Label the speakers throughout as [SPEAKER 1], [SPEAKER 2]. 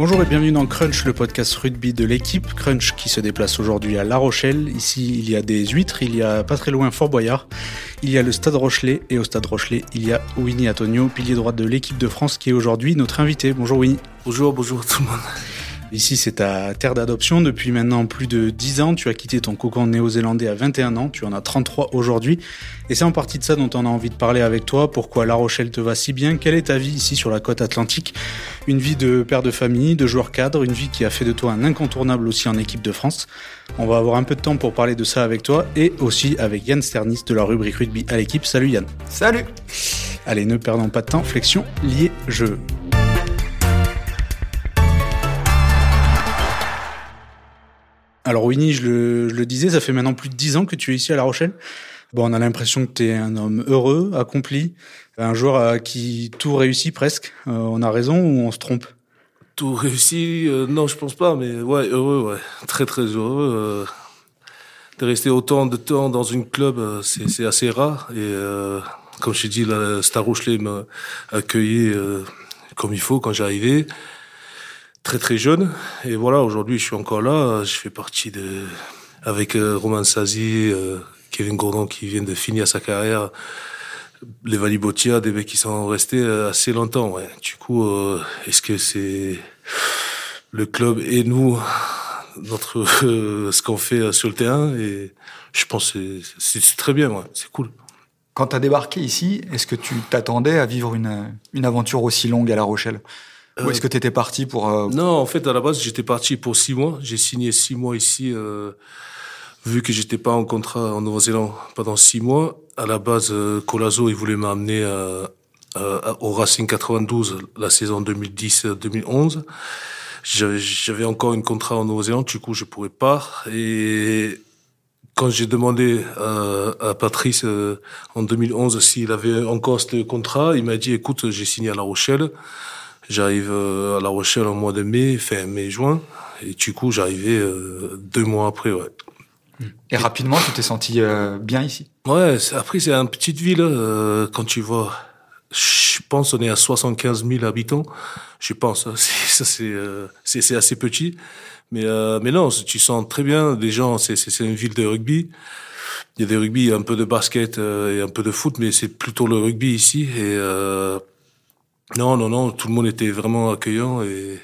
[SPEAKER 1] Bonjour et bienvenue dans Crunch, le podcast rugby de l'équipe. Crunch qui se déplace aujourd'hui à La Rochelle. Ici, il y a des huîtres, il y a pas très loin Fort Boyard, il y a le Stade Rochelet et au Stade Rochelet, il y a Winnie Antonio, pilier droit de l'équipe de France qui est aujourd'hui notre invité. Bonjour Winnie.
[SPEAKER 2] Bonjour, bonjour tout le monde.
[SPEAKER 1] Ici, c'est ta terre d'adoption. Depuis maintenant plus de 10 ans, tu as quitté ton cocon néo-zélandais à 21 ans. Tu en as 33 aujourd'hui. Et c'est en partie de ça dont on a envie de parler avec toi. Pourquoi La Rochelle te va si bien? Quelle est ta vie ici sur la côte atlantique? Une vie de père de famille, de joueur cadre, une vie qui a fait de toi un incontournable aussi en équipe de France. On va avoir un peu de temps pour parler de ça avec toi et aussi avec Yann Sternis de la rubrique rugby à l'équipe. Salut Yann.
[SPEAKER 3] Salut.
[SPEAKER 1] Allez, ne perdons pas de temps. Flexion, lié, jeu. Alors Winnie, je le, disais, ça fait maintenant plus de dix ans que tu es ici à La Rochelle. Bon, on a l'impression que tu es un homme heureux, accompli, un joueur à qui tout réussit presque. Euh, on a raison ou on se trompe?
[SPEAKER 2] Tout réussit euh, Non, je pense pas, mais ouais, heureux, ouais. Très, très heureux. Euh, de rester autant de temps dans une club, c'est assez rare. Et comme je t'ai dit, la Star Rochelet m'a accueilli comme il faut quand j'arrivais très très jeune. Et voilà, aujourd'hui, je suis encore là. Je fais partie de, avec euh, Roman Sazi, euh, Kevin Gordon qui vient de finir sa carrière, les Valibotia, des mecs qui sont restés euh, assez longtemps. Du coup, est-ce que c'est le club et nous, notre ce qu'on fait sur le terrain? Et je pense que c'est très bien, c'est cool.
[SPEAKER 3] Quand tu as débarqué ici, est-ce que tu t'attendais à vivre une, une aventure aussi longue à La Rochelle? Ou est-ce que tu étais parti pour... Euh,
[SPEAKER 2] non, en fait, à la base, j'étais parti pour six mois. J'ai signé six mois ici, euh, vu que j'étais pas en contrat en Nouvelle-Zélande pendant six mois. À la base, euh, Colazo, il voulait m'amener au Racing 92 la saison 2010-2011. J'avais encore un contrat en Nouvelle-Zélande, du coup, je pourrais pas. Et quand j'ai demandé à, Patrice en 2011 s'il avait encore ce contrat, il m'a dit, écoute, j'ai signé à La Rochelle. J'arrive euh, à La Rochelle au mois de mai, fin mai-juin. Et du coup, j'arrivais euh, deux mois après, ouais.
[SPEAKER 3] Et rapidement, tu t'es senti euh, bien ici?
[SPEAKER 2] Ouais, après, c'est une petite ville. quand tu vois, je pense on est à 75 000 habitants. Je pense, hein, ça c'est c'est assez petit. Mais, mais non, tu sens très bien des gens, c'est une ville de rugby. Il y a des rugby, un peu de basket et un peu de foot, mais c'est plutôt le rugby ici. Et non, non, non, tout le monde était vraiment accueillant et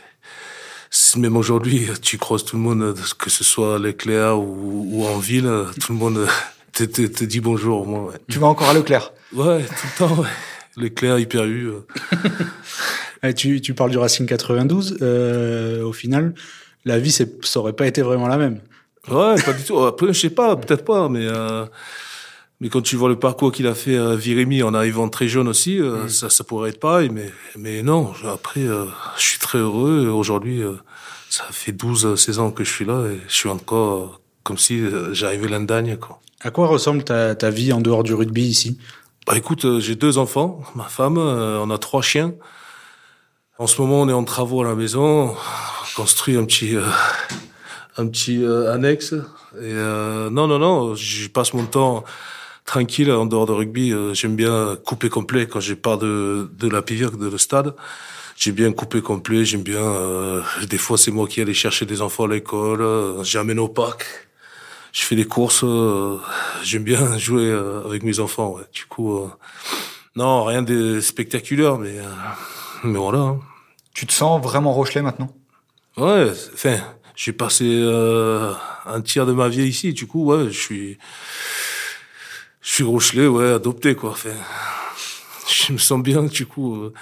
[SPEAKER 2] même aujourd'hui, tu croises tout le monde, que ce soit à l'éclair ou, ou, en ville, tout le monde te, te, te dit bonjour. Moi, ouais.
[SPEAKER 3] Tu vas encore à l'éclair
[SPEAKER 2] Ouais, tout le temps, ouais. L'éclair, hyper eu.
[SPEAKER 1] tu, tu parles du Racing 92. Euh, au final, la vie, ça aurait pas été vraiment la même.
[SPEAKER 2] Ouais, pas du tout. Après, je sais pas, peut-être pas, mais euh, mais quand tu vois le parcours qu'il a fait à Virémy en arrivant très jeune aussi, euh, mm. ça, ça pourrait être pareil. Mais, mais non, après, euh, je suis très heureux. Aujourd'hui, euh, ça fait 12, 16 ans que je suis là et je suis encore comme si j'arrivais l'Indagne. Quoi.
[SPEAKER 1] À quoi ressemble ta, ta vie en dehors du rugby ici?
[SPEAKER 2] Bah, Écoute, j'ai deux enfants, ma femme, on a trois chiens. En ce moment, on est en travaux à la maison. On construit un petit, un petit annexe. Et non, non, non, je passe mon temps tranquille en dehors de rugby. Euh, j'aime bien couper complet quand je pars de, de la pivière, de le stade. J'aime bien couper complet, j'aime bien... Euh, des fois, c'est moi qui allais chercher des enfants à l'école, euh, j'amène au parc, je fais des courses, j'aime bien jouer avec mes enfants. Ouais. Du coup, non, rien de spectaculaire, mais, mais voilà. Hein.
[SPEAKER 3] Tu te sens vraiment Rochelet maintenant?
[SPEAKER 2] Ouais, enfin, j'ai passé un tiers de ma vie ici, du coup, ouais, je suis je suis Rochelet, ouais, adopté, quoi. Enfin, je me sens bien, du coup. Euh,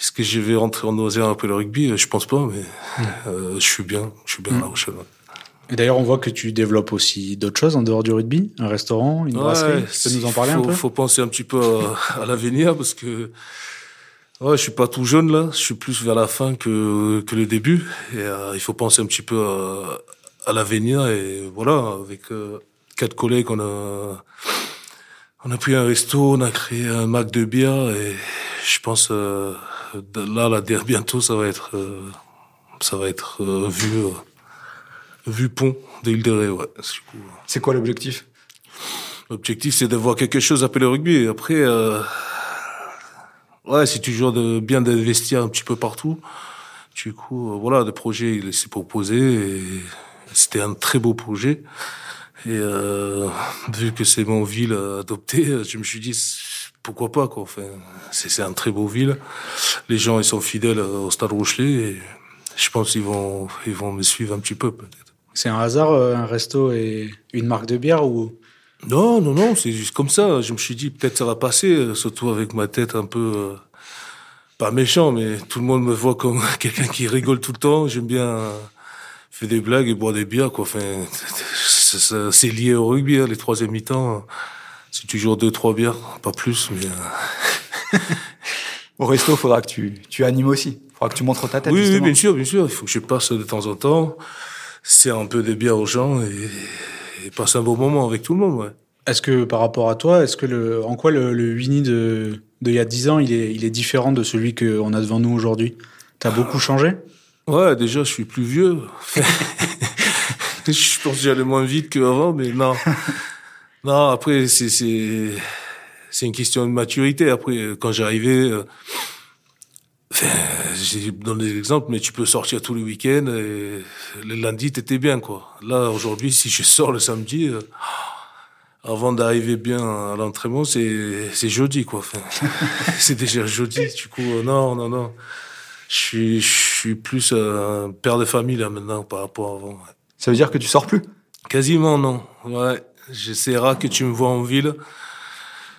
[SPEAKER 2] est-ce que je vais rentrer en Océan après le rugby? Je pense pas, mais hmm. euh, je suis bien, je suis bien à La Rochelle.
[SPEAKER 1] Et d'ailleurs, on voit que tu développes aussi d'autres choses en dehors du rugby, un restaurant, une brasserie. Tu peux nous en parler
[SPEAKER 2] un
[SPEAKER 1] peu?
[SPEAKER 2] Faut penser un petit peu à, l'avenir parce que ouais, je suis pas tout jeune là. Je suis plus vers la fin que que le début. Et euh, il faut penser un petit peu à, à l'avenir et voilà avec quatre collègues on a on a pris un resto, on a créé un Mac de bière et je pense euh, là, là, bientôt, ça va être, euh, ça va être euh, vu, vu pont de l'île de Ré. Ouais.
[SPEAKER 3] C'est quoi l'objectif?
[SPEAKER 2] L'objectif, c'est d'avoir quelque chose le rugby. Après, ouais, c'est toujours de bien d'investir un petit peu partout. Du coup, voilà, le projet, il s'est proposé et c'était un très beau projet. Et euh, vu que c'est mon ville adoptée, je me suis dit pourquoi pas quoi. Enfin, c'est un très beau ville. Les gens ils sont fidèles au Stade Rochelet et je pense qu'ils vont ils vont me suivre un petit peu peut-être.
[SPEAKER 1] C'est un hasard euh, un resto et une marque de bière ou?
[SPEAKER 2] Non non non, c'est juste comme ça. Je me suis dit peut-être ça va passer, surtout avec ma tête un peu euh, pas méchant, mais tout le monde me voit comme quelqu'un qui rigole tout le temps. J'aime bien faire des blagues et boire des bières quoi. Enfin c'est lié au rugby, hein, les troisième mi-temps. C'est toujours deux, trois bières, pas plus. Mais
[SPEAKER 3] euh. au resto, il faudra que tu, tu animes aussi. Il faudra que tu montres ta tête.
[SPEAKER 2] Oui, oui, bien sûr, bien sûr. Il faut que je passe de temps en temps, c'est un peu des bières aux gens et, et passer un bon moment avec tout le monde. Ouais.
[SPEAKER 1] Est-ce que par rapport à toi, est-ce que le, en quoi le, le Winnie de, de il y a 10 ans, il est, il est différent de celui qu'on a devant nous aujourd'hui? T'as beaucoup changé?
[SPEAKER 2] Ouais, déjà, je suis plus vieux. je pense que j'allais moins vite qu'avant, mais non. non, après, c'est, c'est, c'est une question de maturité. Après, quand j'arrivais, euh, j'ai donné des exemples, mais tu peux sortir tous les week-ends et le lundi, t'étais bien, quoi. Là, aujourd'hui, si je sors le samedi, euh, avant d'arriver bien à l'entraînement, c'est, c'est jeudi, quoi. Enfin, c'est déjà jeudi, du coup, euh, non, non, non. Je suis, je suis plus un père de famille, là, maintenant, par rapport à avant.
[SPEAKER 3] Ça veut dire que tu sors plus?
[SPEAKER 2] Quasiment non. Ouais, c'est rare que tu me vois en ville.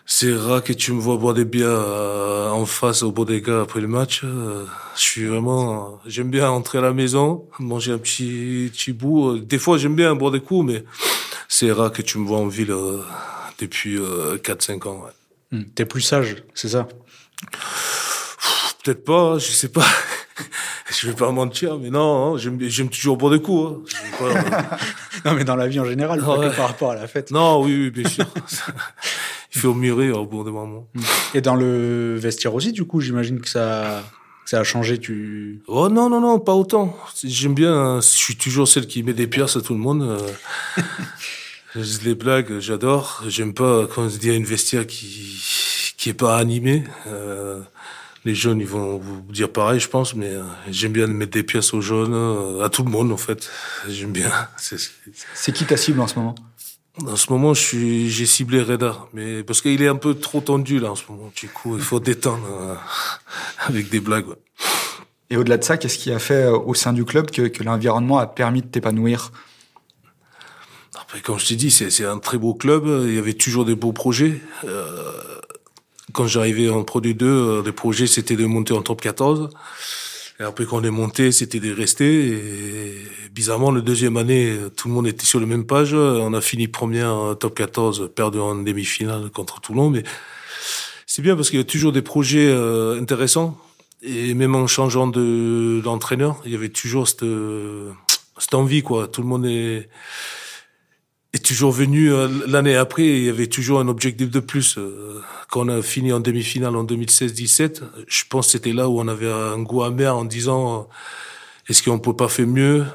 [SPEAKER 2] C'est rare que tu me vois boire des bières euh, en face au bodega après le match. Euh, je suis vraiment, j'aime bien entrer à la maison, manger un petit, petit bout. Des fois, j'aime bien boire des coups, mais c'est rare que tu me vois en ville euh, depuis 4-5 ans.
[SPEAKER 1] Ouais. Hmm. T'es plus sage, c'est ça?
[SPEAKER 2] Peut-être pas, je sais pas. Je vais pas mentir, mais non, hein, j'aime toujours boire des coups.
[SPEAKER 1] Hein. non, mais dans la vie en général, pas que par rapport à la fête.
[SPEAKER 2] Non, oui, oui bien sûr. Il faut mûrir au bout des moments.
[SPEAKER 1] Et dans le vestiaire aussi, du coup, j'imagine que ça, ça a changé. Tu.
[SPEAKER 2] Oh non, non, non, pas autant. J'aime bien. Hein, je suis toujours celle qui met des pierres à tout le monde. Euh. les blagues, j'adore. J'aime pas quand on se dit à une vestiaire qui qui est pas animée. Euh, les jeunes, ils vont vous dire pareil, je pense, mais euh, j'aime bien mettre des pièces aux jeunes, euh, à tout le monde, en fait. J'aime bien.
[SPEAKER 3] C'est qui ta cible en ce moment?
[SPEAKER 2] En ce moment, j'ai ciblé Reda, mais parce qu'il est un peu trop tendu, là, en ce moment. Du coup, il faut détendre euh, avec des blagues.
[SPEAKER 3] Et au-delà de ça, qu'est-ce qui a fait au sein du club que, que l'environnement a permis de t'épanouir?
[SPEAKER 2] Après, comme je t'ai dit, c'est un très beau club. Il y avait toujours des beaux projets. Euh, quand j'arrivais en Pro D2, euh, les projets c'était de monter en top 14. Et après quand on est monté, c'était de rester. Et bizarrement, la deuxième année, tout le monde était sur la même page. On a fini première top 14, perdu en demi-finale contre Toulon. Mais c'est bien parce qu'il y a toujours des projets euh, intéressants. Et même en changeant de d'entraîneur, il y avait toujours cette, cette envie, quoi. Tout le monde est est toujours venu euh, l'année après. Il y avait toujours un objectif de plus. Euh, quand on a fini en demi-finale en 2016-17, je pense que c'était là où on avait un goût amer en disant euh, est-ce qu'on peut pas faire mieux?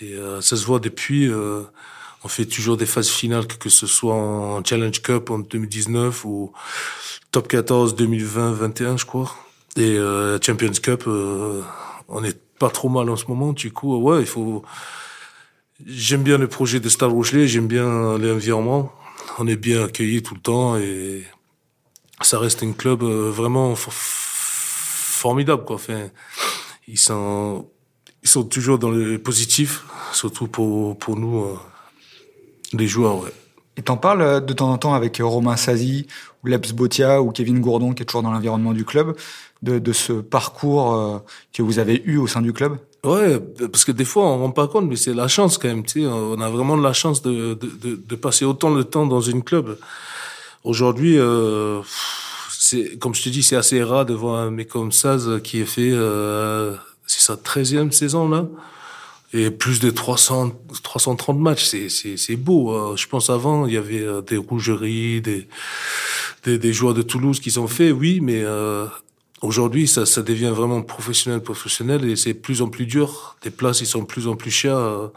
[SPEAKER 2] Et ça se voit depuis. on fait toujours des phases finales, que ce soit en Challenge Cup en 2019 ou Top 14 2020-21, je crois. Et Champions Cup, on est pas trop mal en ce moment. Du coup, ouais, il faut J'aime bien le projet de Stade Rochelet, j'aime bien l'environnement. On est bien accueillis tout le temps et ça reste un club euh, vraiment formidable. Quoi. Enfin, ils sont, ils sont toujours dans le positif, surtout pour, pour nous, euh, les joueurs. Ouais.
[SPEAKER 3] Et t'en parles euh, de temps en temps avec Romain Sazi, ou Leps Botia, ou Kevin Gourdon, qui est toujours dans l'environnement du club, de, de ce parcours que vous avez eu au sein du club?
[SPEAKER 2] Ouais, parce que des fois on rend pas compte, mais c'est la chance quand même. Tu sais, on a vraiment de la chance de, de, de, passer autant de temps dans une club. Aujourd'hui, euh, c'est comme je te dis, c'est assez rare de voir un mec comme Saz qui est fait, euh, c'est sa treizième saison là, et plus de 300, 330 matchs. C'est c'est beau. Hein. Je pense avant il y avait euh, des rougeries, des, des, des joueurs de Toulouse qui sont fait, oui, mais euh, Aujourd'hui, ça, ça devient vraiment professionnel, professionnel, et c'est plus en plus dur. Les places, ils sont de plus en plus chères. Euh,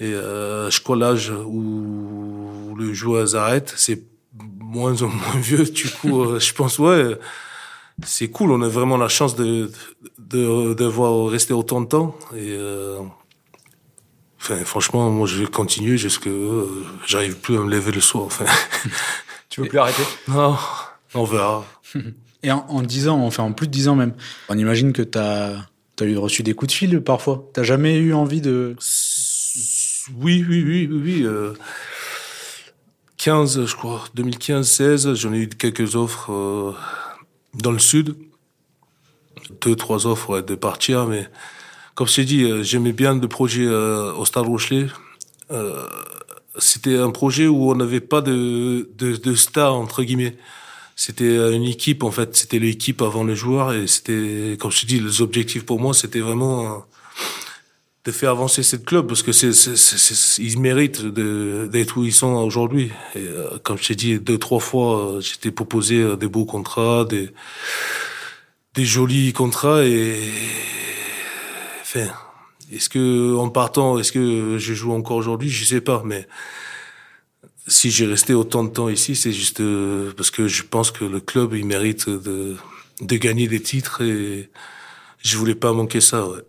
[SPEAKER 2] et euh, je crois l'âge où le joueur arrête, c'est moins en moins vieux. Du coup, euh, je pense, ouais, c'est cool. On a vraiment la chance de, de, de rester autant de temps. Et, euh, enfin, franchement, moi, je vais continuer jusqu'à euh, j'arrive plus à me lever le soir. Enfin.
[SPEAKER 3] Tu veux plus arrêter?
[SPEAKER 2] Non, on verra.
[SPEAKER 1] Et en, en 10 ans, enfin en plus de 10 ans même, on imagine que tu as, eu reçu des coups de fil parfois. T'as jamais eu envie de...
[SPEAKER 2] Oui, oui, oui, oui, oui. Euh, 15, je crois, 2015, 16, j'en ai eu quelques offres euh, dans le sud. Deux, trois offres ouais, de partir, mais comme je t'ai dit, euh, j'aimais bien le projet euh, au Stade Rochelet. Euh, c'était un projet où on n'avait pas de, de, de star, entre guillemets. C'était une équipe, en fait. C'était l'équipe avant les joueurs. Et c'était, comme je te dis, les objectifs pour moi, c'était vraiment de faire avancer cette club parce que c'est, ils méritent d'être où ils sont aujourd'hui. Et, euh, comme je t'ai dit deux trois fois, euh, j'étais proposé euh, des beaux contrats, des des jolis contrats et enfin, est-ce que en partant, est-ce que je joue encore aujourd'hui, je sais pas, mais si j'ai resté autant de temps ici, c'est juste parce que je pense que le club il mérite de de gagner des titres et je voulais pas manquer ça. Ouais.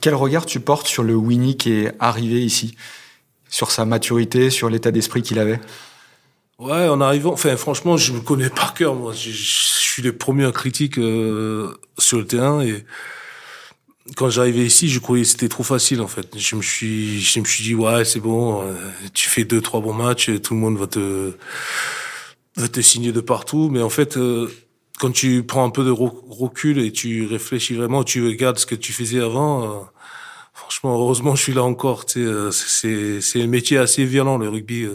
[SPEAKER 3] Quel regard tu portes sur le Winnie qui est arrivé ici? Sur sa maturité, sur l'état d'esprit qu'il avait?
[SPEAKER 2] Ouais, en arrivant, enfin franchement, je me connais par cœur. Moi, je, je suis le premier critique euh, sur le terrain et quand j'arrivais ici, je croyais que c'était trop facile en fait. Je me suis, je me suis dit ouais, c'est bon, euh, tu fais deux trois bons matchs, tout le monde va te va te signer de partout. Mais en fait, euh, quand tu prends un peu de recul et tu réfléchis vraiment, tu regardes ce que tu faisais avant. Euh, franchement, heureusement, je suis là encore. Tu sais, c'est c'est un métier assez violent le rugby.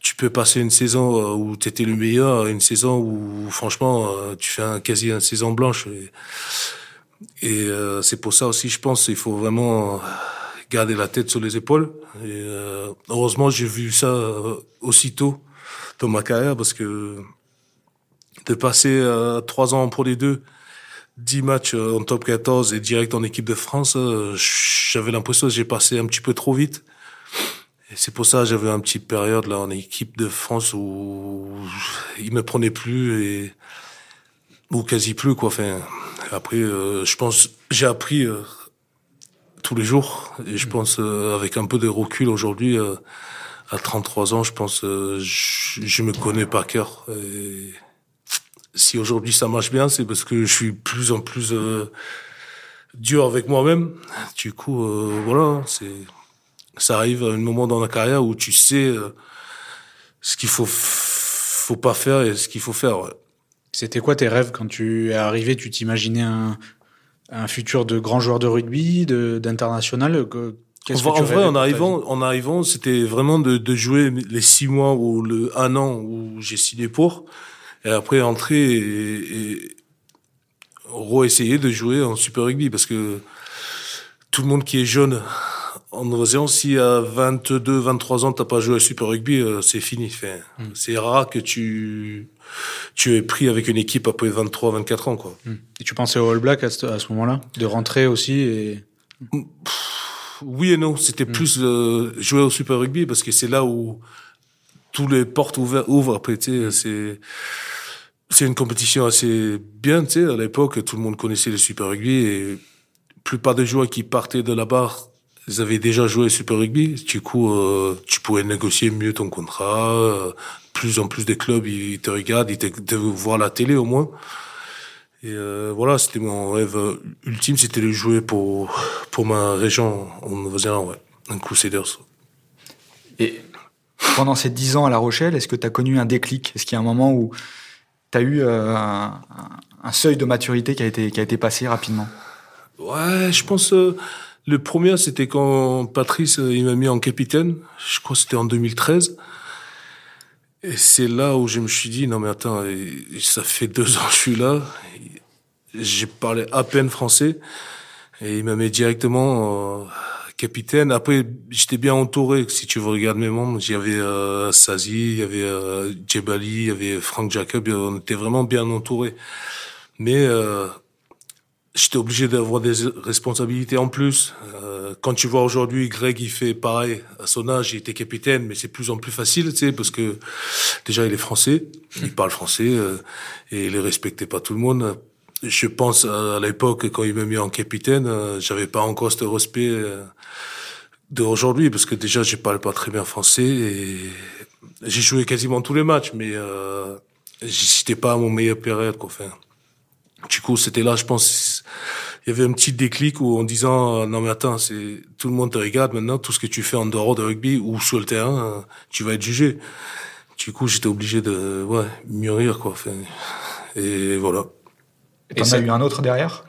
[SPEAKER 2] Tu peux passer une saison où tu étais le meilleur, une saison où franchement tu fais un, quasi une saison blanche. Et c'est pour ça aussi, je pense, il faut vraiment garder la tête sur les épaules. Et heureusement, j'ai vu ça aussitôt dans ma carrière parce que de passer euh, trois ans pour les deux, dix matchs euh, en top 14 et direct en équipe de France, euh, j'avais l'impression que j'ai passé un petit peu trop vite. Et c'est pour ça j'avais un petit période là en équipe de France où il me prenait plus et ou quasi plus quoi. Enfin, après, je pense j'ai appris tous les jours et je pense avec un peu de recul aujourd'hui à 33 ans, je pense je, je me connais par cœur. Et si aujourd'hui ça marche bien, c'est parce que je suis plus en plus euh, dur avec moi-même. Du coup, euh, voilà, c'est ça arrive à un moment dans la carrière où tu sais euh, ce qu'il faut faut pas faire et ce qu'il faut faire. Ouais.
[SPEAKER 1] C'était quoi tes rêves quand tu es arrivé? Tu t'imaginais un, un futur de grand joueur de rugby, d'international?
[SPEAKER 2] En, en vrai, en arrivant, en arrivant, c'était vraiment de, de jouer les six mois ou le un an où j'ai signé pour. Et après entrer et, et re-essayer de jouer en Super Rugby parce que tout le monde qui est jeune en Nouvelle-Zélande, si à 22, 23 ans, t'as pas joué à Super Rugby, euh, c'est fini. Enfin, mm. C'est rare que tu, tu es pris avec une équipe après 23, 24 ans, quoi.
[SPEAKER 1] Mm. Et tu pensais au All Black à ce, à ce moment-là? De rentrer aussi et...
[SPEAKER 2] oui et non. C'était mm. plus euh, jouer au Super Rugby parce que c'est là où tous les portes ouvertes ouvrent. Après, tu sais, c'est c'est une compétition assez bien, tu sais. À l'époque, tout le monde connaissait le Super Rugby et plupart des joueurs qui partaient de là-bas, ils avaient déjà joué Super Rugby. Du coup, euh, tu pouvais négocier mieux ton contrat. Euh, plus en plus des clubs, ils te regardent, ils te, te voient la télé au moins. Et euh, voilà, c'était mon rêve ultime, c'était de jouer pour pour ma région en Nouvelle-Zélande, ouais, un Crusaders.
[SPEAKER 3] Et pendant ces dix ans à La Rochelle, est-ce que tu as connu un déclic? Est-ce qu'il y a un moment où tu as eu un, un, seuil de maturité qui a été, qui a été passé rapidement?
[SPEAKER 2] Ouais, je pense euh, le premier, c'était quand Patrice euh, il m'a mis en capitaine. Je crois que c'était en 2013. Et c'est là où je me suis dit, non mais attends, ça fait deux ans que je suis là. J'ai parlé à peine français. Et il m'a mis directement capitaine. Après, j'étais bien entouré. Si tu veux regarder mes membres, il y avait euh, Sazi, il y avait euh, Djebali, il y avait Frank Jacob. On était vraiment bien entouré. Mais euh, j'étais obligé d'avoir des responsabilités en plus. Euh, quand tu vois aujourd'hui Greg, il fait pareil à son âge, il était capitaine, mais c'est plus en plus facile, tu sais, parce que déjà il est français, il parle français euh, et il respectait pas tout le monde. Je pense à, l'époque quand il m'a mis en capitaine, euh, j'avais pas encore ce respect euh, d'aujourd'hui parce que déjà je parle pas très bien français et j'ai joué quasiment tous les matchs, mais euh, j'étais pas à mon meilleur période, quoi. Enfin, du coup, c'était là, je pense, il y avait un petit déclic où en disant non mais attends, c'est tout le monde te regarde maintenant, tout ce que tu fais en dehors de rugby ou sur le terrain, tu vas être jugé. Du coup, j'étais obligé de ouais mûrir quoi. Et voilà.
[SPEAKER 3] Et t'en as eu un autre derrière?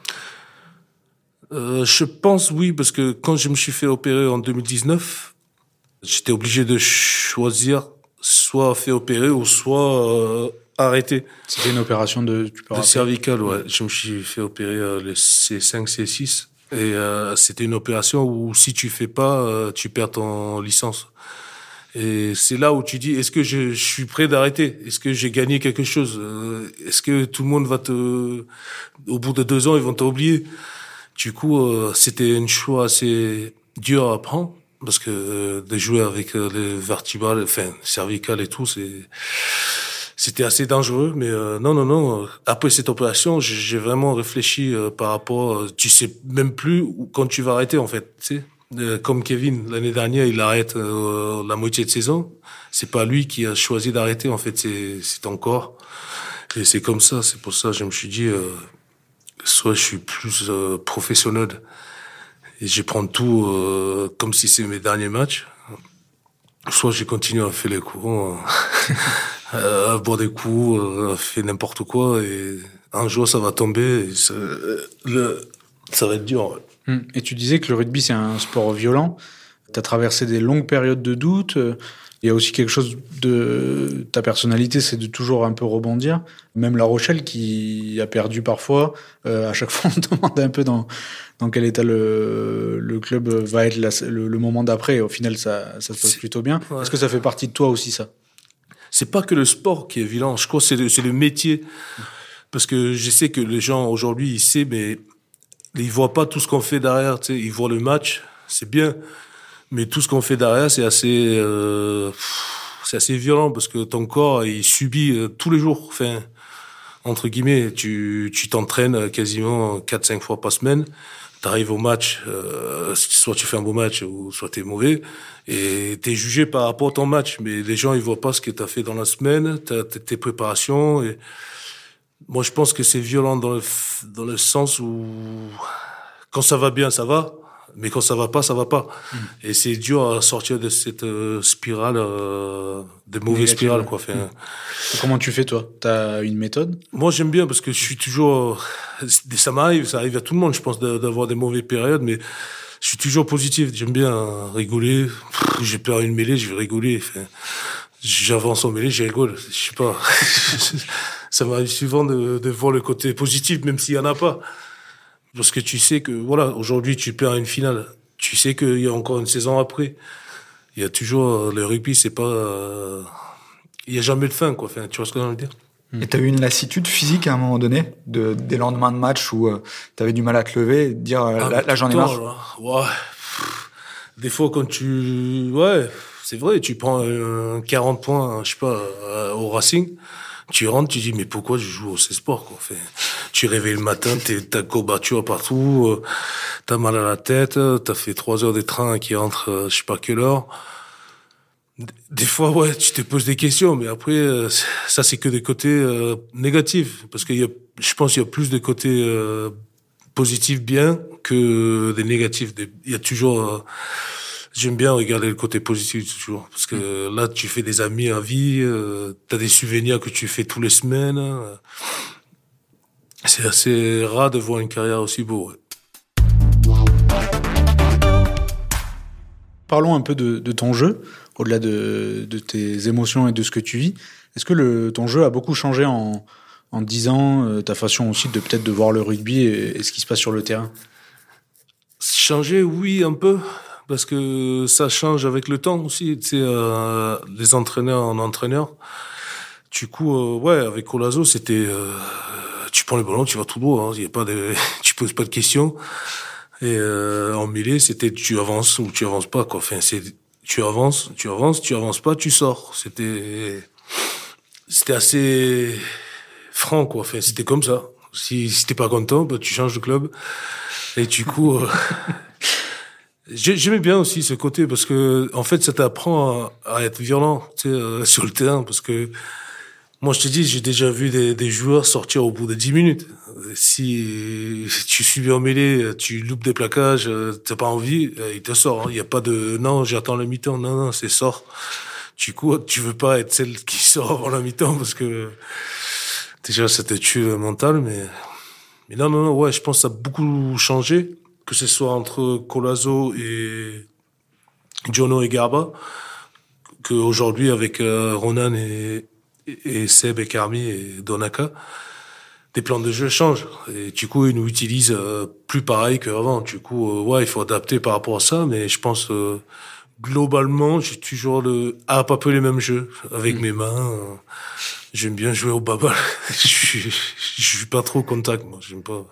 [SPEAKER 2] Euh, Je pense oui parce que quand je me suis fait opérer en 2019, j'étais obligé de choisir soit fait opérer ou soit euh, arrêté.
[SPEAKER 1] C'était une opération de,
[SPEAKER 2] tu peux de cervical, ouais. Je me suis fait opérer euh, le C5, C6. Et euh, c'était une opération où si tu fais pas, euh, tu perds ton licence. Et c'est là où tu dis, est-ce que je, je suis prêt d'arrêter? Est-ce que j'ai gagné quelque chose? Est-ce que tout le monde va te... Au bout de deux ans, ils vont t'oublier? Du coup, c'était un choix assez dur à prendre parce que de jouer avec les vertébrales, enfin cervicales et tout, c'est c'était assez dangereux, mais euh, non, non, non. Après cette opération, j'ai vraiment réfléchi euh, par rapport. Euh, tu sais même plus quand tu vas arrêter en fait. Tu sais, comme Kevin l'année dernière, il arrête la moitié de saison. C'est pas lui qui a choisi d'arrêter en fait, c'est ton corps. Et c'est comme ça. C'est pour ça que je me suis dit, soit je suis plus professionnel et je prends tout comme si c'est mes derniers matchs, soit je continue à faire les coups. euh, boire des coups, euh, fait n'importe quoi et un jour ça va tomber et ça, le, ça va être dur.
[SPEAKER 1] Hum. Et tu disais que le rugby c'est un sport violent. Tu as traversé des longues périodes de doute. Il y a aussi quelque chose de ta personnalité, c'est de toujours un peu rebondir. Même La Rochelle qui a perdu parfois, euh, à chaque fois on demande un peu dans, dans quel état le, le club va être le, le, moment d'après. Au final, ça, ça se passe plutôt bien. Ouais. Est-ce que ça fait partie de toi aussi ça?
[SPEAKER 2] C'est pas que le sport qui est violent. Je crois c'est le, c'est le métier. Parce que je sais que les gens aujourd'hui, ils savent, mais ils voient pas tout ce qu'on fait derrière. Tu sais, ils voient le match, c'est bien, mais tout ce qu'on fait derrière, c'est assez, euh, c'est assez violent parce que ton corps, il subit euh, tous les jours. Enfin, entre guillemets, tu, tu t'entraînes quasiment 4-5 fois par semaine t'arrives au match, euh, soit tu fais un beau match ou soit t'es mauvais, et t'es jugé par rapport à ton match. Mais les gens ils voient pas ce que t'as fait dans la semaine, tes préparations. Et moi je pense que c'est violent dans le dans le sens où quand ça va bien ça va, mais quand ça va pas, ça va pas. Mmh. Et c'est dur à sortir de cette euh, spirale, euh, de mauvaise spirale, quoi. Enfin,
[SPEAKER 1] mmh. Comment tu fais, toi? T'as une méthode?
[SPEAKER 2] Moi, j'aime bien parce que je suis toujours. Ça m'arrive, ça arrive à tout le monde, je pense, d'avoir des mauvaises périodes, mais je suis toujours positif. J'aime bien rigoler. J'ai peur une mêlée, je vais rigoler. Enfin, J'avance en mêlée, je rigole. Je sais pas. ça m'arrive souvent de, de voir le côté positif, même s'il y en a pas. Parce que tu sais que, voilà, aujourd'hui, tu perds une finale. Tu sais qu'il y a encore une saison après. Il y a toujours, le rugby, c'est pas, euh, il y a jamais de fin, quoi. Enfin, tu vois ce que je veux dire?
[SPEAKER 3] Et t'as eu une lassitude physique à un moment donné, de, des lendemains de match où euh, t'avais du mal à te lever, et dire euh, ah, là, là j'en ai marre?
[SPEAKER 2] Là. Ouais. Des fois quand tu, ouais, c'est vrai, tu prends euh, 40 points, je sais pas, euh, au Racing, tu rentres, tu dis mais pourquoi je joue au C-Sport quoi? Enfin, tu réveilles le matin, t'as courbature partout, euh, t'as mal à la tête, t'as fait trois heures de train qui rentre, euh, je sais pas quelle heure. Des fois, ouais, tu te poses des questions, mais après, euh, ça c'est que des côtés euh, négatifs, parce qu'il y a, je pense, qu'il y a plus de côtés euh, positifs bien que des négatifs. Il y a toujours j'aime bien regarder le côté positif toujours parce que là tu fais des amis à vie euh, tu as des souvenirs que tu fais tous les semaines euh, c'est assez rare de voir une carrière aussi beau ouais.
[SPEAKER 1] parlons un peu de, de ton jeu au-delà de, de, tes émotions et de ce que tu vis est-ce que le, ton jeu a beaucoup changé en en 10 ans euh, ta façon aussi de peut-être de voir le rugby et, et ce qui se passe sur le terrain?
[SPEAKER 2] Changer oui un peu parce que ça change avec le temps aussi. Tu sais, euh, les entraîneurs en entraîneur. Du coup, euh, ouais, avec Colazo, c'était, tu prends le ballon, tu vas tout droit. Hein. Il y a pas de, tu poses pas de questions. Et euh, en mêlée, c'était tu avances ou tu avances pas quoi. Enfin, c'est tu avances, tu avances, tu avances pas, tu sors. C'était c'était assez franc quoi. Enfin, c'était comme ça. Si, si t'es pas content, bah, tu changes de club. Et du coup, euh, j'aimais bien aussi ce côté parce que en fait, ça t'apprend à, être violent, tu sais, euh, sur le terrain parce que moi, je te dis, j'ai déjà vu des, des, joueurs sortir au bout de 10 minutes. Si tu suis en mêlée, tu loupes des plaquages, t'as pas envie, il te sort. Hein. Il n'y a pas de non, j'attends la mi-temps. Non, non, c'est sort. Du coup, tu veux pas être celle qui sort avant la mi-temps parce que déjà, ça te tue mental. Mais, mais non, non, non, ouais, je pense que ça a beaucoup changé, que ce soit entre Colazo et Jono et Garba, qu'aujourd'hui, avec euh, Ronan et, et Seb et Carmi et Donaka, des plans de jeu changent. Et du coup, ils nous utilisent euh, plus pareil qu'avant. Du coup, euh, ouais, il faut adapter par rapport à ça. Mais je pense, euh, globalement, j'ai toujours le, ah, pas peu les mêmes jeux avec mm. mes mains. J'aime bien jouer au babal. je suis, je suis pas trop au contact, moi. J'aime pas.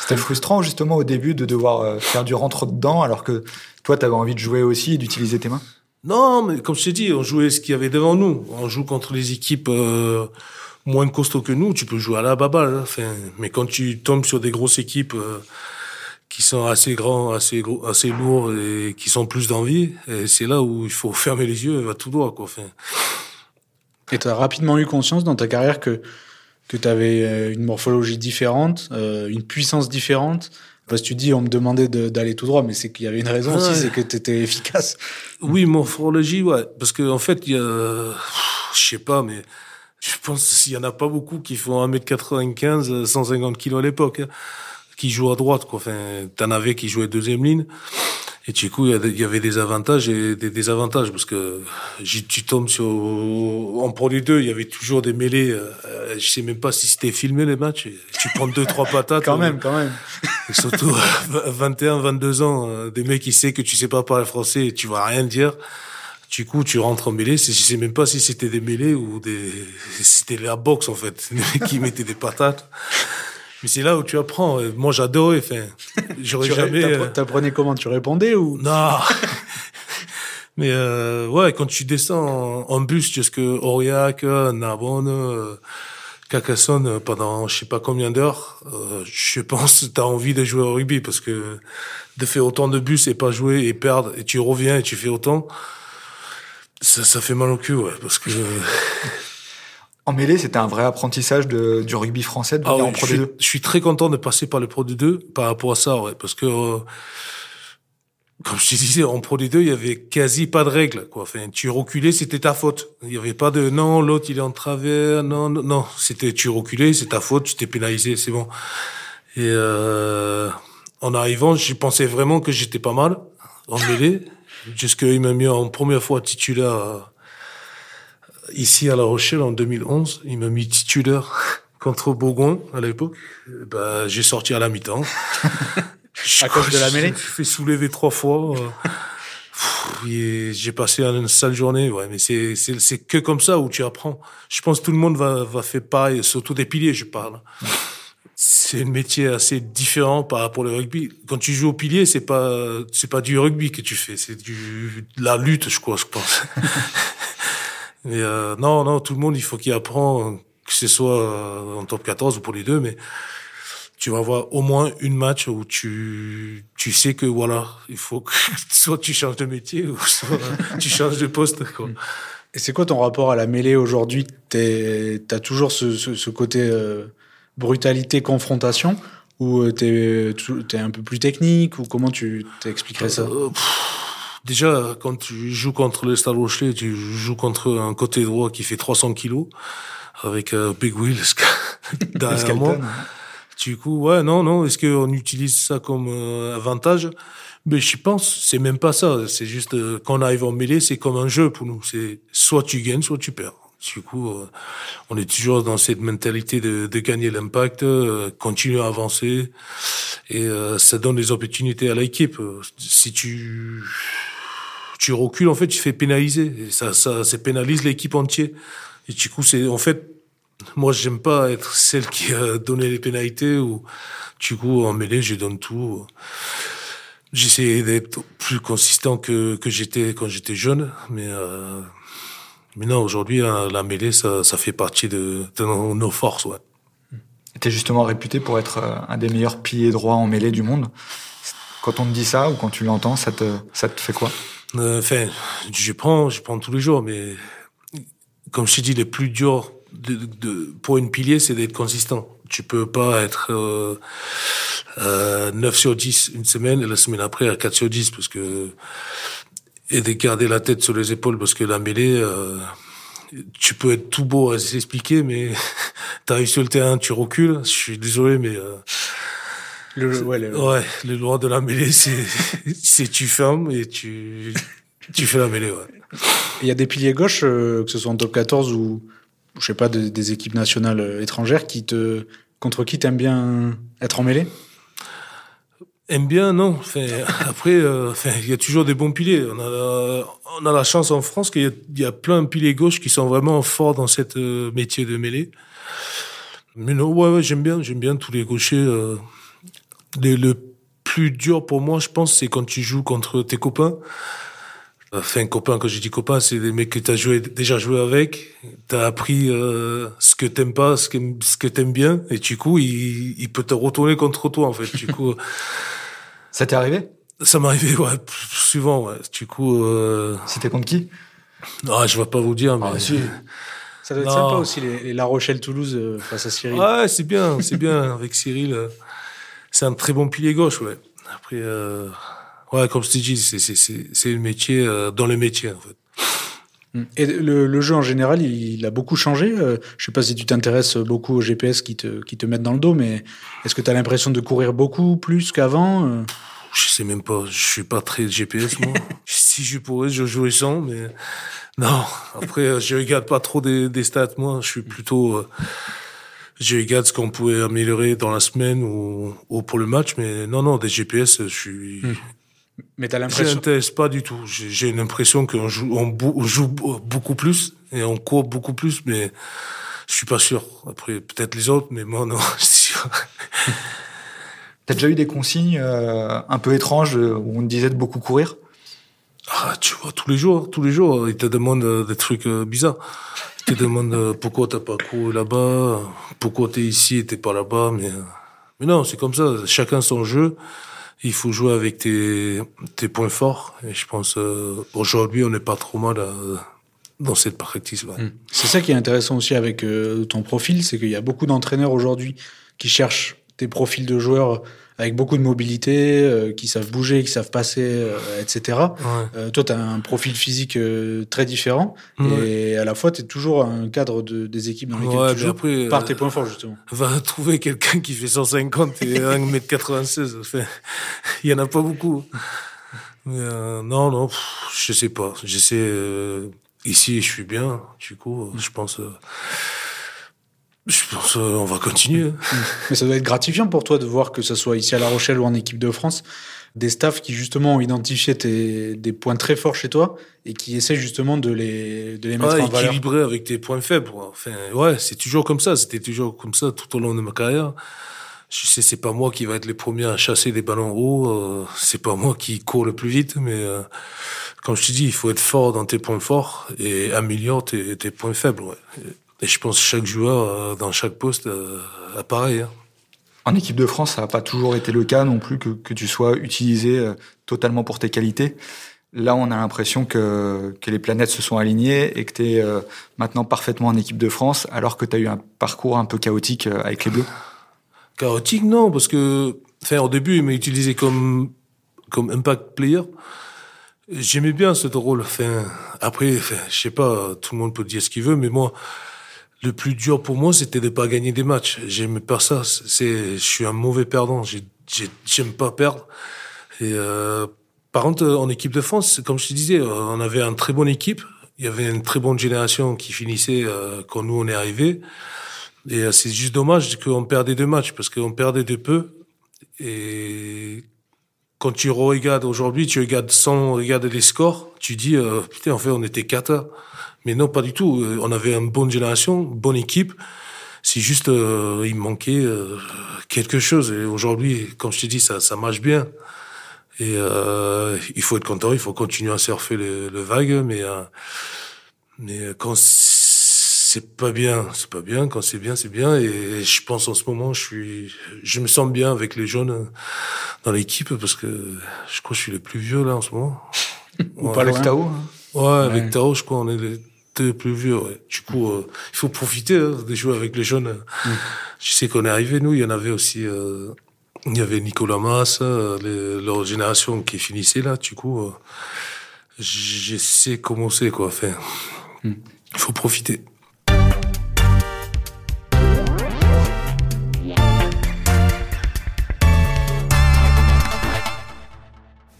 [SPEAKER 3] C'était frustrant, justement, au début, de devoir faire du rentre dedans, alors que toi, t'avais envie de jouer aussi et d'utiliser tes mains?
[SPEAKER 2] Non, mais comme je t'ai dit, on jouait ce qu'il y avait devant nous. On joue contre les équipes euh, moins costauds que nous. Tu peux jouer à la baballe. Hein. Mais quand tu tombes sur des grosses équipes euh, qui sont assez grands, assez gros, assez lourds et qui sont plus d'envie, c'est là où il faut fermer les yeux et tout droit. Quoi. Enfin.
[SPEAKER 1] Et tu as rapidement eu conscience dans ta carrière que que tu avais euh, une morphologie différente, euh, une puissance différente, parce que tu dis, on me demandait d'aller tout droit, mais c'est qu'il y avait une raison aussi, c'est que tu étais efficace.
[SPEAKER 2] Oui, morphologie, ouais. Parce qu'en en fait, il y a, je sais pas, mais je pense qu'il y en a pas beaucoup qui font 1m95, 150 kg à l'époque, hein, qui jouent à droite, quoi. Enfin, t'en avais qui jouaient deuxième ligne. Et du coup, il y avait des avantages et des désavantages parce que tu tombes sur en produit 2, il y avait toujours des mêlées. Euh, je sais même pas si c'était filmé les matchs. Tu prends deux trois patates.
[SPEAKER 1] quand même, quand même.
[SPEAKER 2] Et surtout 21, 22 ans, euh, des mecs qui savent que tu sais pas parler français et tu vas rien dire. Du coup, tu rentres en mêlée. Je sais même pas si c'était des mêlées ou des, c'était la boxe en fait, qui mettaient des patates. Mais c'est là où tu apprends. Moi, j'adorais. Enfin,
[SPEAKER 1] j'aurais jamais. Euh, t'apprenais comment Tu répondais ou?
[SPEAKER 2] Non. Mais euh, ouais, quand tu descends en, bus jusque Aurillac, Narbonne, euh, Carcassonne euh, pendant je sais pas combien d'heures, euh, je pense que tu as envie de jouer au rugby parce que de faire autant de bus et pas jouer et perdre et tu reviens et tu fais autant, ça, ça fait mal au cul, ouais, parce que
[SPEAKER 3] En mêlée, c'était un vrai apprentissage de, du rugby français de ah en Pro
[SPEAKER 2] je,
[SPEAKER 3] 2
[SPEAKER 2] Je suis très content de passer par le Pro 2 par rapport à ça, ouais, parce que euh, comme je te disais, en Pro 2 il y avait quasi pas de règles, quoi. Enfin, tu reculais, c'était ta faute. Il y avait pas de non, l'autre il est en travers, non, non, non. C'était tu reculais, c'est ta faute, tu t'es pénalisé, c'est bon. Et euh, en arrivant, je pensais vraiment que j'étais pas mal en mêlée, jusqu'il m'a mis en première fois titulaire ici à La Rochelle en 2011. Il m'a mis titulaire contre Bourgoin à l'époque. Bah, j'ai sorti à la mi-temps.
[SPEAKER 1] à cause de la mêlée
[SPEAKER 2] Je fait soulever trois fois. Euh, j'ai passé une sale journée, ouais, mais c'est, c'est, c'est que comme ça où tu apprends. Je pense que tout le monde va, va faire pareil, surtout des piliers, je parle. C'est un métier assez différent par rapport au rugby. Quand tu joues au pilier, c'est pas, c'est pas du rugby que tu fais, c'est du, de la lutte, je crois, je pense. Mais euh, non, non, tout le monde, il faut qu'il apprend, que ce soit euh, en top 14 ou pour les deux, mais tu vas avoir au moins une match où tu, tu sais que voilà, il faut que soit tu changes de métier ou soit tu changes de poste. Quoi.
[SPEAKER 1] Et c'est quoi ton rapport à la mêlée aujourd'hui? T'as toujours ce, ce, ce côté euh, brutalité, confrontation? Ou euh, t'es es un peu plus technique? Ou comment tu t'expliquerais ça? Euh,
[SPEAKER 2] Déjà, quand tu joues contre le Stade Rochelet, tu joues contre un côté droit qui fait 300 kilos, avec euh, Big Wheels derrière moi. Du coup, ouais, non, non, est-ce qu'on utilise ça comme euh, avantage? Mais je pense, c'est même pas ça. C'est juste, euh, quand on arrive en mêlée, c'est comme un jeu pour nous. C'est soit tu gagnes, soit tu perds. Du coup, euh, on est toujours dans cette mentalité de, de gagner l'impact, continuer à avancer, et euh, ça donne des opportunités à l'équipe. Si tu tu recules, en fait, tu fais pénaliser. Ça, ça, ça pénalise l'équipe entière. Et du coup, c'est, en fait, moi, j'aime pas être celle qui a donné les pénalités ou, du coup, en mêlée, je donne tout. J'essaie d'être plus consistant que, que j'étais quand j'étais jeune, mais, euh, mais non, aujourd'hui, hein, la mêlée, ça, ça fait partie de, nos, forces, ouais.
[SPEAKER 3] Tu es justement réputé pour être euh, un des meilleurs piliers droits en mêlée du monde. Quand on te dit ça ou quand tu l'entends, ça te, ça te fait quoi?
[SPEAKER 2] Enfin, je prends, je prends tous les jours, mais comme je t'ai dit, le plus dur pour une pilier, c'est d'être consistant. Tu peux pas être euh, euh, 9 sur 10 une semaine et la semaine après à 4 sur 10 parce que et de garder la tête sur les épaules parce que la mêlée, euh, tu peux être tout beau à s'expliquer, mais t'arrives sur le terrain, tu recules. Je suis désolé, mais euh, le, ouais, le... ouais, le droit de la mêlée, c'est tu fermes et tu tu fais la mêlée. Ouais.
[SPEAKER 1] Il y a des piliers gauches, euh, que ce soit en top 14 ou je sais pas des, des équipes nationales euh, étrangères, qui te contre qui t'aimes bien être en mêlée?
[SPEAKER 2] Aime bien, non. Enfin, après, euh, enfin, il y a toujours des bons piliers. On a, la, on a la chance en France qu'il y, y, a plein de piliers gauches qui sont vraiment forts dans cette euh, métier de mêlée. Mais non, ouais, ouais j'aime bien, j'aime bien tous les gauchers. Euh, le plus dur pour moi, je pense, c'est quand tu joues contre tes copains. Enfin, copains, quand je dis copains, c'est des mecs que tu as joué, déjà joué avec. Tu as appris euh, ce que t'aimes pas, ce que, ce que t'aimes bien. Et du coup, il, il peut te retourner contre toi, en fait. Du coup,
[SPEAKER 3] ça t'est arrivé?
[SPEAKER 2] Ça m'est arrivé, ouais, souvent, ouais. Du coup... Euh...
[SPEAKER 3] C'était contre qui?
[SPEAKER 2] Ah, je vais pas vous dire, mais...
[SPEAKER 1] Ah, si. Ça doit être non. sympa aussi, les, les La Rochelle-Toulouse euh, face à Cyril.
[SPEAKER 2] Ouais, c'est bien, c'est bien, avec Cyril. C'est un très bon pilier gauche, ouais. Après... Euh... Ouais, comme je t'ai dit, c'est le métier euh, dans le métier en fait.
[SPEAKER 1] Et le, le, jeu en général, il, il a beaucoup changé. Euh, je sais pas si tu t'intéresses beaucoup aux GPS qui te, qui te mettent dans le dos, mais est-ce que tu as l'impression de courir beaucoup plus qu'avant euh?
[SPEAKER 2] Je sais même pas. Je suis pas très GPS moi. si je pourrais, je jouerais sans, mais non. Après, je regarde pas trop des, des stats moi. Je suis plutôt euh, je regarde ce qu'on pouvait améliorer dans la semaine ou, ou, pour le match, mais non, non, des GPS, je suis.
[SPEAKER 1] Mmh. Mais t'as l'impression.
[SPEAKER 2] Je m'intéresse pas du tout. J'ai l'impression qu'on joue, on, on, joue beaucoup plus et on court beaucoup plus, mais je suis pas sûr. Après, peut-être les autres, mais moi, non, je suis sûr.
[SPEAKER 3] T'as déjà eu des consignes euh, un peu étranges où on te disait de beaucoup courir?
[SPEAKER 2] Ah, tu vois, tous les jours, tous les jours, ils te demandent des trucs bizarres. Te demandent pourquoi t'as pas couru là-bas, pourquoi t'es ici et t'es pas là-bas, mais, mais non, c'est comme ça. Chacun son jeu il faut jouer avec tes, tes points forts. Et je pense euh, aujourd'hui, on n'est pas trop mal à, dans cette practice. Ouais.
[SPEAKER 1] Mmh. C'est ça qui est intéressant aussi avec euh, ton profil, c'est qu'il y a beaucoup d'entraîneurs aujourd'hui qui cherchent des profils de joueurs avec beaucoup de mobilité, euh, qui savent bouger, qui savent passer, euh, etc.
[SPEAKER 2] Ouais.
[SPEAKER 1] Euh, toi, tu as un profil physique très différent
[SPEAKER 2] Ouais.
[SPEAKER 1] et à la fois, tu es toujours un cadre de, des équipes dans lesquelles
[SPEAKER 2] Ouais,
[SPEAKER 1] tu joues
[SPEAKER 2] après,
[SPEAKER 1] par tes points forts, justement.
[SPEAKER 2] Va trouver quelqu'un qui fait 150 et 1m96. Enfin, il y en a pas beaucoup. Mais, non, non, pff, je sais pas. J'essaie. Ici, je suis bien. Du coup, je pense. Euh, je pense euh, on va continuer.
[SPEAKER 1] Mais ça doit être gratifiant pour toi de voir que ce soit ici à La Rochelle ou en équipe de France, des staffs qui justement ont identifié tes, des points très forts chez toi et qui essaient justement de les, de les mettre
[SPEAKER 2] Ouais,
[SPEAKER 1] en valeur.
[SPEAKER 2] équilibrer avec tes points faibles. Enfin, ouais, c'est toujours comme ça. C'était toujours comme ça tout au long de ma carrière. Je sais, c'est pas moi qui va être le premier à chasser des ballons hauts. Euh, c'est pas moi qui court le plus vite, mais euh, comme je te dis, il faut être fort dans tes points forts et améliorer tes, tes points faibles. Ouais. Et je pense que chaque joueur euh, dans chaque poste euh, a pareil. Hein.
[SPEAKER 3] En équipe de France, ça n'a pas toujours été le cas non plus que, que tu sois utilisé euh, totalement pour tes qualités. Là, on a l'impression que, que les planètes se sont alignées et que tu es euh, maintenant parfaitement en équipe de France, alors que tu as eu un parcours un peu chaotique euh, avec les Bleus.
[SPEAKER 2] Chaotique, non, parce que enfin, au début, il m'a utilisé comme, comme impact player. J'aimais bien ce rôle. Enfin, après, enfin, je sais pas, tout le monde peut dire ce qu'il veut, mais moi, le plus dur pour moi, c'était de pas gagner des matchs. J'aimais pas ça. C'est, je suis un mauvais perdant. J'aime pas perdre. Euh, par contre, en équipe de France, comme je te disais, on avait une très bonne équipe. Il y avait une très bonne génération qui finissait euh, quand nous on est arrivés. Et euh, c'est juste dommage qu'on perdait deux matchs parce qu'on perdait de peu. Et quand tu regardes aujourd'hui, tu regardes sans regarder les scores, tu dis euh, putain en fait on était cata. Mais non pas du tout. Euh, On avait une bonne génération, une bonne équipe. c'est juste, euh, il manquait euh, quelque chose. Et aujourd'hui, comme je t'ai dit, ça, ça marche bien. Et euh, il faut être content, il faut continuer à surfer le, le vague, mais mais quand c'est pas bien, c'est pas bien. Quand c'est bien, c'est bien. Et je pense en ce moment, je suis, je me sens bien avec les jeunes dans l'équipe parce que je crois que je suis le plus vieux là en ce moment.
[SPEAKER 3] Ou pas avec Tao. Hein.
[SPEAKER 2] Ouais, avec Tao, je crois on est les plus vieux. Ouais. Du coup, euh, il faut profiter hein, de jouer avec les jeunes. Mm. Je sais qu'on est arrivé, nous, il y en avait aussi. Euh, il y avait Nicolas Massa, euh, leur génération qui finissait là. Du coup, je sais comment c'est quoi. Enfin, mm. il faut profiter.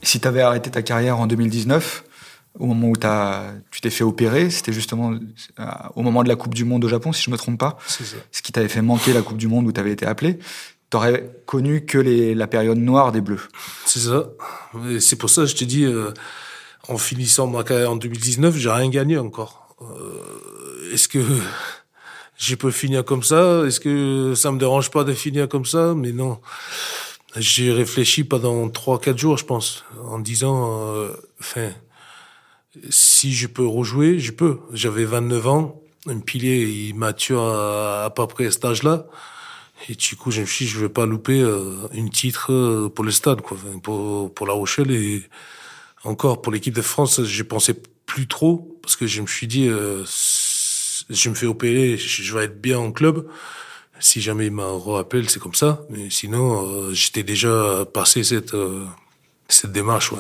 [SPEAKER 3] Si tu avais arrêté ta carrière en 2019, au moment où as, tu t'es fait opérer, c'était justement euh, au moment de la Coupe du Monde au Japon, si je me trompe pas.
[SPEAKER 2] Ça.
[SPEAKER 3] Ce qui t'avait fait manquer la Coupe du Monde où tu avais été appelé. T'aurais connu que les, la période noire des Bleus.
[SPEAKER 2] C'est ça. C'est pour ça que je te dis, euh, en finissant ma carrière en 2019, j'ai rien gagné encore. Euh, Est-ce que je peux finir comme ça? Est-ce que ça me dérange pas de finir comme ça? Mais non. J'ai réfléchi pendant trois, quatre jours, je pense, en disant, euh, enfin, si je peux rejouer, je peux. J'avais 29 ans, un pilier, il mature à, à peu près à cet âge-là. Et du coup, je me suis dit, je vais pas louper euh, une titre euh, pour le stade, quoi, pour, pour La Rochelle. Et encore, pour l'équipe de France, j'ai pensé plus trop, parce que je me suis dit, euh, je me fais opérer, je vais être bien en club. Si jamais il m'a rappelé, c'est comme ça. Mais sinon, j'étais déjà passé cette, cette démarche, ouais.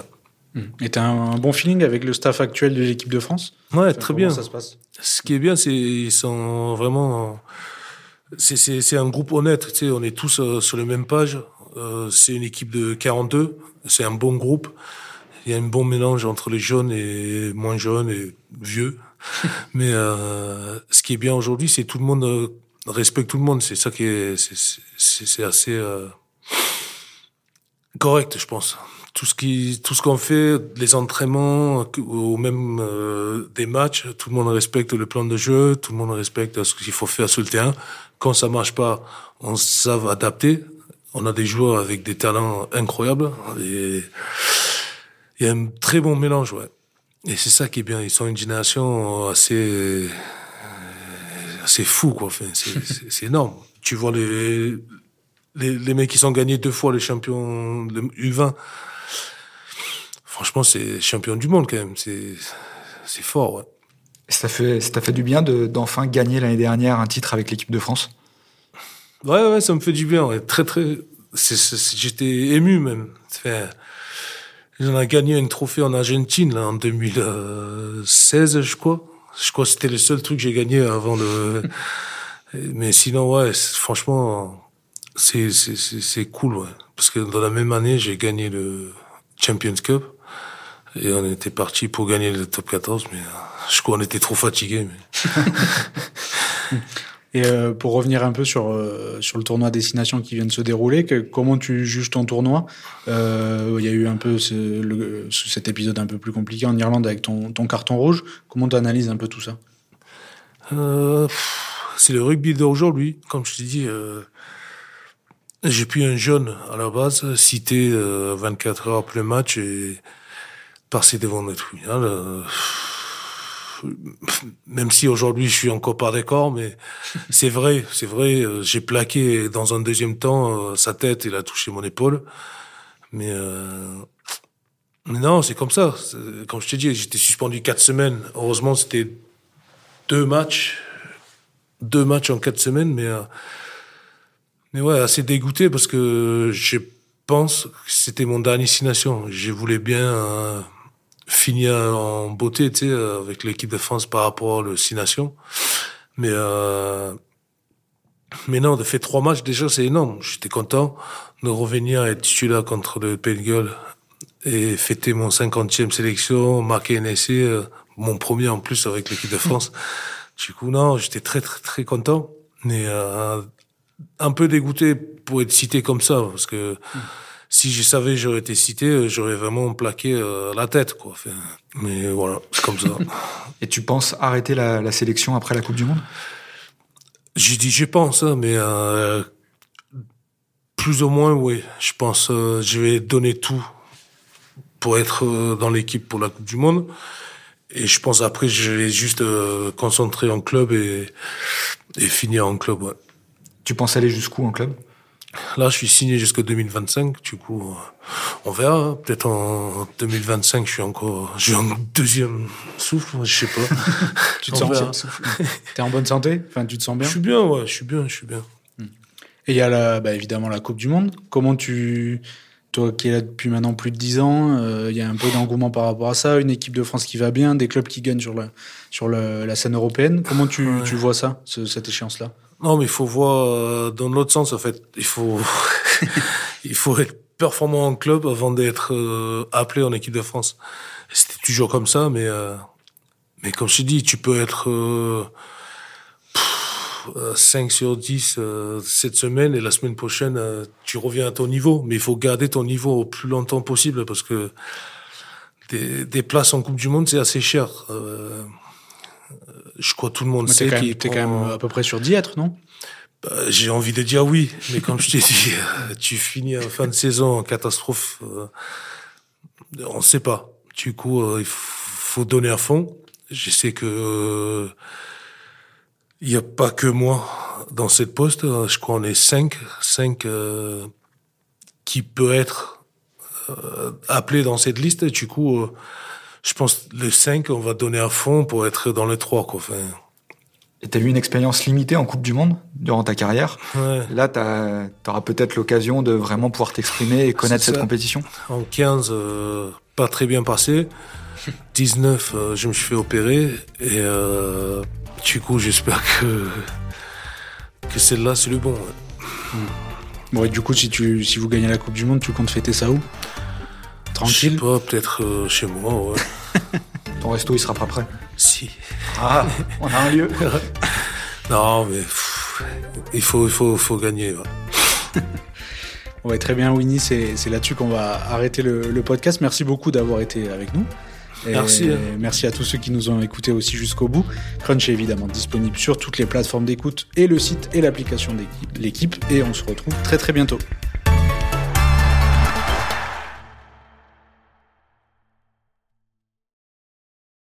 [SPEAKER 1] Et t'as un, un bon feeling avec le staff actuel de l'équipe de France?
[SPEAKER 2] Ouais,
[SPEAKER 1] Enfin,
[SPEAKER 2] très bien.
[SPEAKER 1] ça se passe?
[SPEAKER 2] Ce qui est bien, c'est ils sont vraiment. C'est un groupe honnête. Tu sais, on est tous euh, sur la même page. Euh, c'est une équipe de 42. C'est un bon groupe. Il y a un bon mélange entre les jeunes et moins jeunes et vieux. Mais euh, ce qui est bien aujourd'hui, c'est tout le monde respecte tout le monde. C'est ça qui est c'est assez correct, je pense tout ce qui tout ce qu'on fait les entraînements ou même euh, des matchs tout le monde respecte le plan de jeu tout le monde respecte ce qu'il faut faire sur le terrain. Quand ça marche pas on savent adapter. On a des joueurs avec des talents incroyables il y a un très bon mélange ouais. Et c'est ça qui est bien. Ils sont une génération assez assez fou quoi. Enfin, c'est énorme. Tu vois les les, les mecs qui sont gagnés deux fois les champions de U20 Franchement, c'est champion du monde quand même. C'est c'est fort, ouais.
[SPEAKER 3] Ça fait, ça fait du bien de- d'enfin gagner l'année dernière un titre avec l'équipe de France?
[SPEAKER 2] Ouais, ouais, ça me fait du bien. ouais. Très, très. c'est- c'est- c'est- J'étais ému même. Enfin, on a gagné un trophée en Argentine là, en 2016, je crois. Je crois que c'était le seul truc que j'ai gagné avant le. Mais sinon, ouais, franchement, c'est c'est c'est c'est cool, ouais. Parce que dans la même année, j'ai gagné le Champions Cup. Et on était parti pour gagner le top 14, mais euh, je crois qu'on était trop fatigués. Mais...
[SPEAKER 1] Et euh, pour revenir un peu sur, euh, sur le tournoi Destination qui vient de se dérouler, que, comment tu juges ton tournoi? Euh, Il y a eu un peu ce, le, cet épisode un peu plus compliqué en Irlande avec ton, ton carton rouge. Comment tu analyses un peu tout ça?
[SPEAKER 2] C'est le rugby d'aujourd'hui. Comme je t'ai dit, j'ai pris un jeune à la base, cité euh, 24 heures après le match et passer devant le tribunal. Même si aujourd'hui je suis encore pas d'accord, mais c'est vrai, c'est vrai. euh, J'ai plaqué dans un deuxième temps euh, sa tête, il a touché mon épaule, mais. Euh, mais non, c'est comme ça. Comme je t'ai dit, j'étais suspendu quatre semaines. Heureusement, c'était deux matchs, deux matchs en quatre semaines, mais mais ouais, assez dégoûté parce que je pense que c'était mon dernier destination. Je voulais bien finir en beauté, tu sais, euh, avec l'équipe de France par rapport à le Six Nations. Mais euh, mais non, de faire trois matchs déjà, c'est énorme. J'étais content de revenir et être titulaire contre le Pays de et fêter mon 50e sélection, marquer un essai, euh, mon premier en plus avec l'équipe de France. du coup, non, j'étais très, très, très content. Mais euh, un peu dégoûté pour être cité comme ça, parce que si je savais j'aurais été cité, euh, j'aurais vraiment plaqué euh, la tête, quoi. Enfin, mais voilà, c'est comme ça.
[SPEAKER 3] Et tu penses arrêter la, la sélection après la Coupe du Monde?
[SPEAKER 2] J'ai dit, je pense, hein, mais euh, plus ou moins, oui. Je pense, euh, je vais donner tout pour être dans l'équipe pour la Coupe du Monde. Et je pense après, je vais juste concentrer en club et, et finir en club. Ouais.
[SPEAKER 3] Tu penses aller jusqu'où en club?
[SPEAKER 2] Là, je suis signé jusqu'à 2025. Du coup, on verra. Peut-être en 2025, je suis encore, j'ai un deuxième souffle. Je sais pas.
[SPEAKER 1] tu te sens T'es en bonne santé? Enfin, tu te sens bien?
[SPEAKER 2] Je suis bien, ouais. Je suis bien, je suis bien.
[SPEAKER 1] Et il y a la, bah, évidemment la Coupe du Monde. Comment tu, toi qui es là depuis maintenant plus de 10 ans, euh, il y a un peu d'engouement par rapport à ça, une équipe de France qui va bien, des clubs qui gagnent sur la, sur la scène européenne. Comment tu, ouais. tu vois ça, ce, cette échéance-là?
[SPEAKER 2] Non, mais il faut voir euh, dans l'autre sens, en fait. Il faut, il faut être performant en club avant d'être euh, appelé en équipe de France. C'était toujours comme ça, mais, euh, mais comme je dis, tu peux être 5 sur 10 euh, cette semaine et la semaine prochaine, euh, tu reviens à ton niveau. Mais il faut garder ton niveau au plus longtemps possible parce que des, des places en Coupe du Monde, c'est assez cher. Euh, je crois que tout le monde
[SPEAKER 1] mais
[SPEAKER 2] sait
[SPEAKER 1] qu'il T'es quand même à peu près sur d'y être, non?
[SPEAKER 2] Bah, J'ai envie de dire oui, mais comme je t'ai dit, tu finis en fin de saison en catastrophe. on ne sait pas. Du coup, il faut donner à fond. Je sais que il n'y a pas que moi dans cette poste. Je crois qu'on est cinq, cinq euh, qui peut être euh, appelé dans cette liste. Du coup, euh, je pense les cinq, on va donner à fond pour être dans les trois. Quoi. Enfin,
[SPEAKER 3] et tu as eu une expérience limitée en Coupe du Monde durant ta carrière.
[SPEAKER 2] ouais.
[SPEAKER 3] Là, tu auras peut-être l'occasion de vraiment pouvoir t'exprimer et connaître cette compétition.
[SPEAKER 2] En 15, euh, pas très bien passé. 19, euh, je me suis fait opérer. Et euh, du coup, j'espère que, que celle-là, c'est le bon. ouais.
[SPEAKER 1] Bon, et du coup, si, tu, si vous gagnez la Coupe du Monde, tu comptes fêter ça où?
[SPEAKER 2] Je sais
[SPEAKER 1] Tranquille
[SPEAKER 2] pas, peut-être euh, chez moi, ouais.
[SPEAKER 3] Ton resto, il sera pas prêt.
[SPEAKER 2] si.
[SPEAKER 3] Ah, on a un lieu.
[SPEAKER 2] Non, mais pff, il faut, il faut, faut gagner. ouais.
[SPEAKER 1] Ouais, très bien, Winnie. C'est c'est là-dessus qu'on va arrêter le, le podcast. Merci beaucoup d'avoir été avec nous. Et
[SPEAKER 2] Merci.
[SPEAKER 1] Merci à tous ceux qui nous ont écoutés aussi jusqu'au bout. Crunch est évidemment disponible sur toutes les plateformes d'écoute et le site et l'application d'équipe- l'équipe. Et on se retrouve très très bientôt.